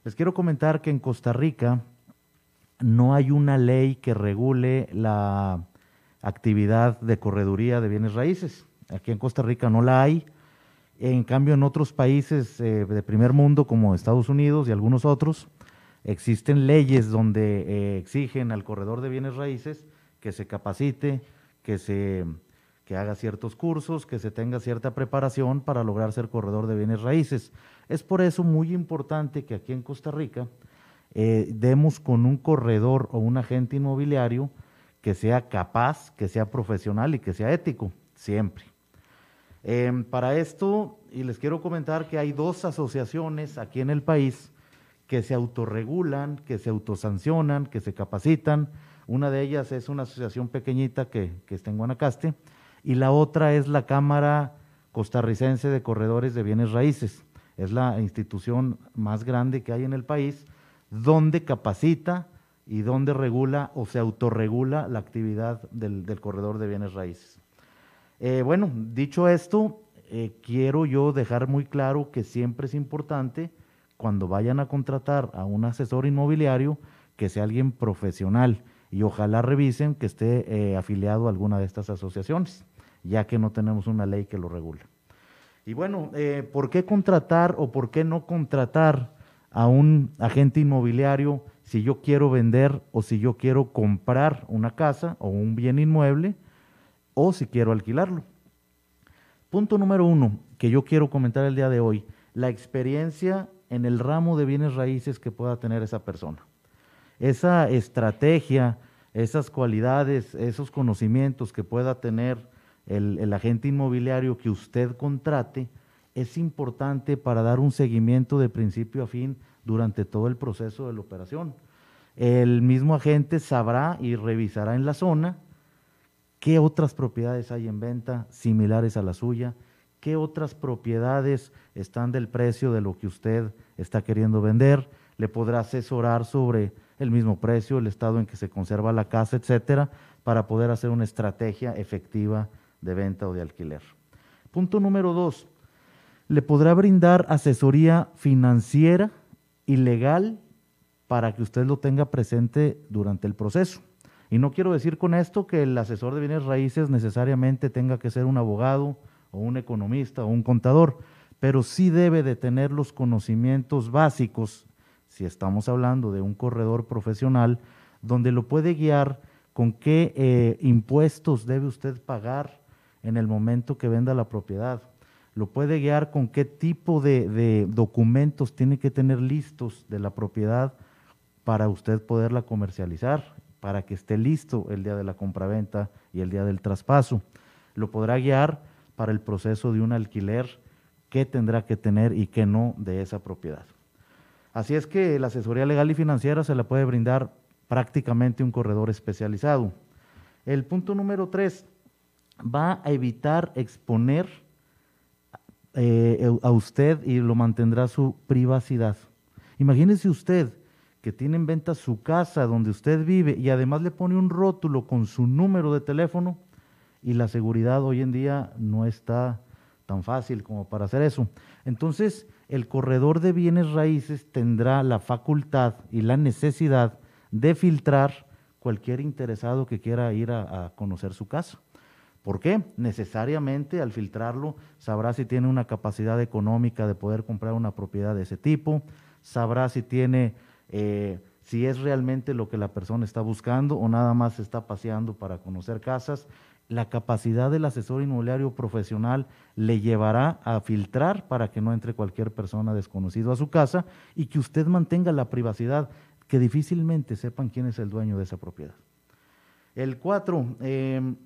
les quiero comentar que en Costa Rica no hay una ley que regule la actividad de correduría de bienes raíces. Aquí en Costa Rica no la hay. En cambio, en otros países eh, de primer mundo, como Estados Unidos y algunos otros, existen leyes donde eh, exigen al corredor de bienes raíces que se capacite, que se que haga ciertos cursos, que se tenga cierta preparación para lograr ser corredor de bienes raíces. Es por eso muy importante que aquí en Costa Rica eh, demos con un corredor o un agente inmobiliario que sea capaz, que sea profesional y que sea ético, siempre. Em, para esto, y les quiero comentar que hay dos asociaciones aquí en el país que se autorregulan, que se autosancionan, que se capacitan. Una de ellas es una asociación pequeñita que, que está en Guanacaste y la otra es la Cámara Costarricense de Corredores de Bienes Raíces. Es la institución más grande que hay en el país donde capacita y donde regula o se autorregula la actividad del, corredor de bienes raíces. Eh, bueno, dicho esto, eh, quiero yo dejar muy claro que siempre es importante cuando vayan a contratar a un asesor inmobiliario que sea alguien profesional y ojalá revisen que esté eh, afiliado a alguna de estas asociaciones, ya que no tenemos una ley que lo regule. Y bueno, ¿por qué contratar o por qué no contratar a un agente inmobiliario si yo quiero vender o si yo quiero comprar una casa o un bien inmueble o si quiero alquilarlo. Punto número uno que yo quiero comentar el día de hoy, la experiencia en el ramo de bienes raíces que pueda tener esa persona. Esa estrategia, esas cualidades, esos conocimientos que pueda tener el, el agente inmobiliario que usted contrate, es importante para dar un seguimiento de principio a fin durante todo el proceso de la operación. El mismo agente sabrá y revisará en la zona qué otras propiedades hay en venta similares a la suya, qué otras propiedades están del precio de lo que usted está queriendo vender, le podrá asesorar sobre el mismo precio, el estado en que se conserva la casa, etcétera, para poder hacer una estrategia efectiva de venta o de alquiler. Punto número dos, le podrá brindar asesoría financiera y legal para que usted lo tenga presente durante el proceso. Y no quiero decir con esto que el asesor de bienes raíces necesariamente tenga que ser un abogado o un economista o un contador, pero sí debe de tener los conocimientos básicos, si estamos hablando de un corredor profesional, donde lo puede guiar con qué eh, impuestos debe usted pagar en el momento que venda la propiedad. Lo puede guiar con qué tipo de, documentos tiene que tener listos de la propiedad para usted poderla comercializar, para que esté listo el día de la compraventa y el día del traspaso. Lo podrá guiar para el proceso de un alquiler, qué tendrá que tener y qué no de esa propiedad. Así es que la asesoría legal y financiera se la puede brindar prácticamente un corredor especializado. El punto número tres, va a evitar exponer eh, a usted y lo mantendrá su privacidad. Imagínese usted que tiene en venta su casa donde usted vive y además le pone un rótulo con su número de teléfono y la seguridad hoy en día no está tan fácil como para hacer eso. Entonces, el corredor de bienes raíces tendrá la facultad y la necesidad de filtrar cualquier interesado que quiera ir a, conocer su casa. ¿Por qué? Necesariamente al filtrarlo sabrá si tiene una capacidad económica de poder comprar una propiedad de ese tipo, sabrá si tiene, eh, si es realmente lo que la persona está buscando o nada más está paseando para conocer casas. La capacidad del asesor inmobiliario profesional le llevará a filtrar para que no entre cualquier persona desconocida a su casa y que usted mantenga la privacidad que difícilmente sepan quién es el dueño de esa propiedad. El cuatro, em,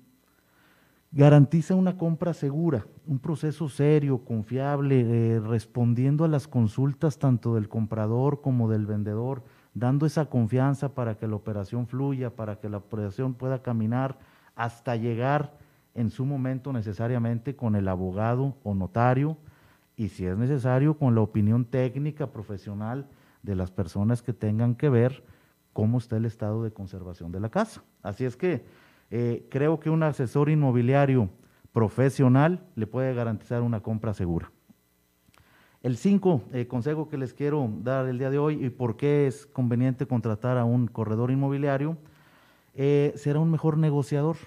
garantiza una compra segura, un proceso serio, confiable, eh, respondiendo a las consultas tanto del comprador como del vendedor, dando esa confianza para que la operación fluya, para que la operación pueda caminar hasta llegar en su momento necesariamente con el abogado o notario y si es necesario con la opinión técnica profesional de las personas que tengan que ver cómo está el estado de conservación de la casa. Así es que eh, creo que un asesor inmobiliario profesional le puede garantizar una compra segura. El cinco eh, consejo que les quiero dar el día de hoy y por qué es conveniente contratar a un corredor inmobiliario, eh, será un mejor negociador.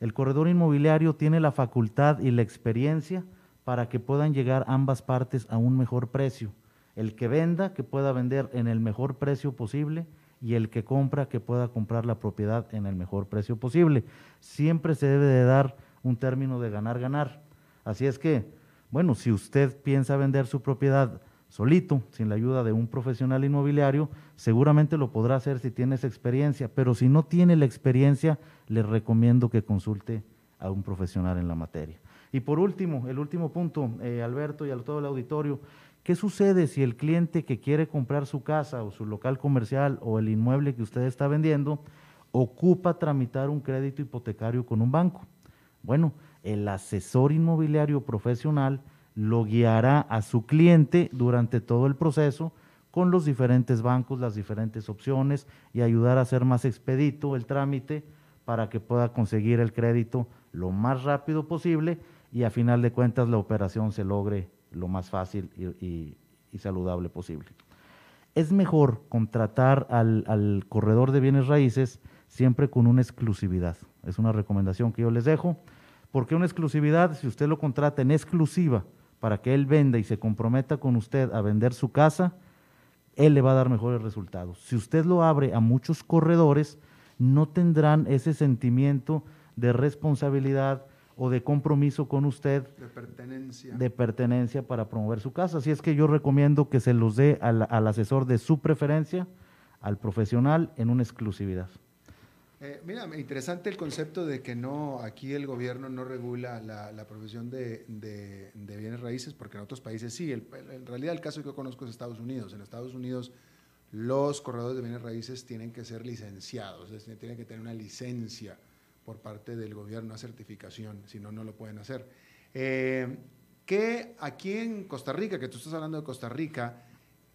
El corredor inmobiliario tiene la facultad y la experiencia para que puedan llegar ambas partes a un mejor precio el que venda, que pueda vender en el mejor precio posible y el que compra, que pueda comprar la propiedad en el mejor precio posible. Siempre se debe de dar un término de ganar-ganar. Así es que, bueno, si usted piensa vender su propiedad solito, sin la ayuda de un profesional inmobiliario, seguramente lo podrá hacer si tiene experiencia, pero si no tiene la experiencia, le recomiendo que consulte a un profesional en la materia. Y por último, el último punto, eh, Alberto y a todo el auditorio, ¿Qué sucede si el cliente que quiere comprar su casa o su local comercial o el inmueble que usted está vendiendo ocupa tramitar un crédito hipotecario con un banco? Bueno, el asesor inmobiliario profesional lo guiará a su cliente durante todo el proceso con los diferentes bancos, las diferentes opciones y ayudar a hacer más expedito el trámite para que pueda conseguir el crédito lo más rápido posible y a final de cuentas la operación se logre lo más fácil y, saludable posible. Es mejor contratar al, corredor de bienes raíces siempre con una exclusividad. Es una recomendación que yo les dejo. porque una exclusividad? Si usted lo contrata en exclusiva para que él venda y se comprometa con usted a vender su casa, él le va a dar mejores resultados. Si usted lo abre a muchos corredores, no tendrán ese sentimiento de responsabilidad, o de compromiso con usted
de pertenencia.
de pertenencia para promover su casa. Así es que yo recomiendo que se los dé al, asesor de su preferencia, al profesional, en una exclusividad.
Eh, mira, interesante el concepto de que no, aquí el gobierno no regula la, profesión de, de, bienes raíces, porque en otros países sí. en realidad el caso que yo conozco es Estados Unidos. En Estados Unidos los corredores de bienes raíces tienen que ser licenciados, es decir, tienen que tener una licencia por parte del gobierno, una certificación, si no, no lo pueden hacer. Eh, que aquí en Costa Rica, que tú estás hablando de Costa Rica,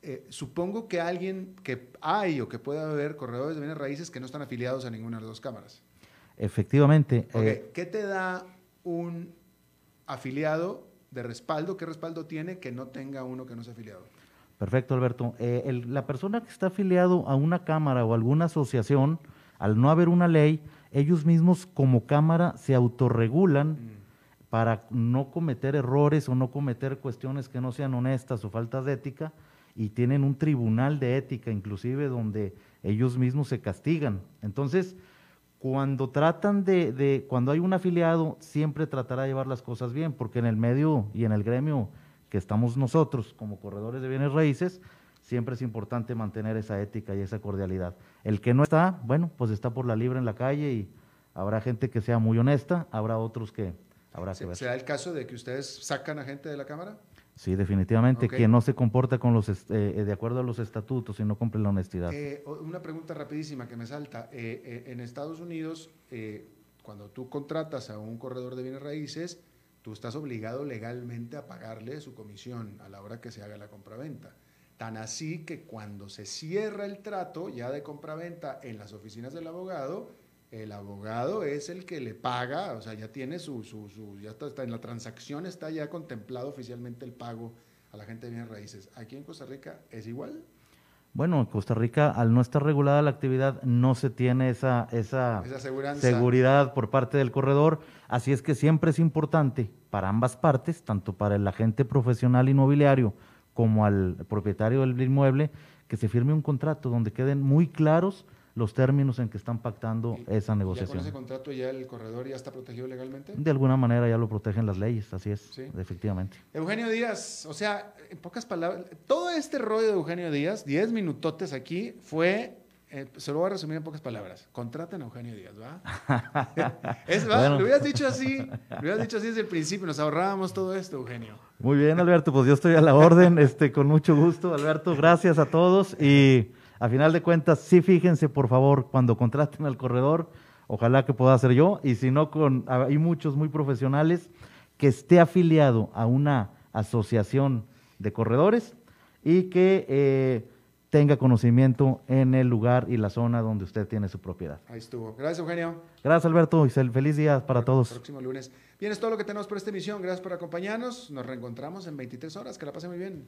eh, supongo que alguien que hay o que pueda haber corredores de bienes raíces que no están afiliados a ninguna de las dos cámaras.
Efectivamente.
Eh, ¿Qué te da un afiliado de respaldo? ¿Qué respaldo tiene que no tenga uno que no sea afiliado?
Perfecto, Alberto. Eh, la persona que está afiliado a una cámara o alguna asociación, al no haber una ley, ellos mismos como cámara se autorregulan mm. para no cometer errores o no cometer cuestiones que no sean honestas o faltas de ética y tienen un tribunal de ética inclusive donde ellos mismos se castigan. Entonces, cuando tratan de, de, cuando hay un afiliado, siempre tratará de llevar las cosas bien, porque en el medio y en el gremio que estamos nosotros como corredores de bienes raíces, siempre es importante mantener esa ética y esa cordialidad. El que no está, bueno, pues está por la libre en la calle y habrá gente que sea muy honesta, habrá otros que habrá que ver.
¿Será el caso de que ustedes sacan a gente de la Cámara?
Sí, definitivamente, quien no se comporta con los eh, eh, de acuerdo a los estatutos y no cumple la honestidad.
Eh, una pregunta rapidísima que me salta. en Estados Unidos, cuando tú contratas a un corredor de bienes raíces, tú estás obligado legalmente a pagarle su comisión a la hora que se haga la compraventa. Tan así que cuando se cierra el trato ya de compraventa en las oficinas del abogado, el abogado es el que le paga, o sea, ya tiene su, su, su ya está, en la transacción está ya contemplado oficialmente el pago a la gente de bienes raíces. Aquí en Costa Rica es igual.
Bueno, en Costa Rica, al no estar regulada la actividad, no se tiene esa, esa, seguridad por parte del corredor. Así es que siempre es importante para ambas partes, tanto para el agente profesional inmobiliario como al propietario del inmueble, que se firme un contrato donde queden muy claros los términos en que están pactando esa negociación. ¿Ya
con ese contrato ya el corredor ya está protegido legalmente?
De alguna manera ya lo protegen las leyes, así es, efectivamente.
Eugenio Díaz, o sea, en pocas palabras, todo este rollo de Eugenio Díaz, 10 minutotes aquí, fue eh, se lo voy a resumir en pocas palabras. Contraten a Eugenio Díaz, ¿va? *laughs* es, ¿va? Lo hubieras dicho así, lo hubieras dicho así desde el principio, nos ahorrábamos todo esto, Eugenio.
Muy bien, Alberto, pues yo estoy a la orden, este, con mucho gusto, Alberto, gracias a todos y a final de cuentas, sí fíjense, por favor, cuando contraten al corredor, ojalá que pueda ser yo, y si no, con, hay muchos muy profesionales que esté afiliado a una asociación de corredores y que eh, tenga conocimiento en el lugar y la zona donde usted tiene su propiedad.
Ahí estuvo. Gracias, Eugenio.
Gracias, Alberto. Feliz día para todos.
Próximo lunes. Bien, es todo lo que tenemos por esta emisión. Gracias por acompañarnos. Nos reencontramos en 23 horas. Que la pase muy bien.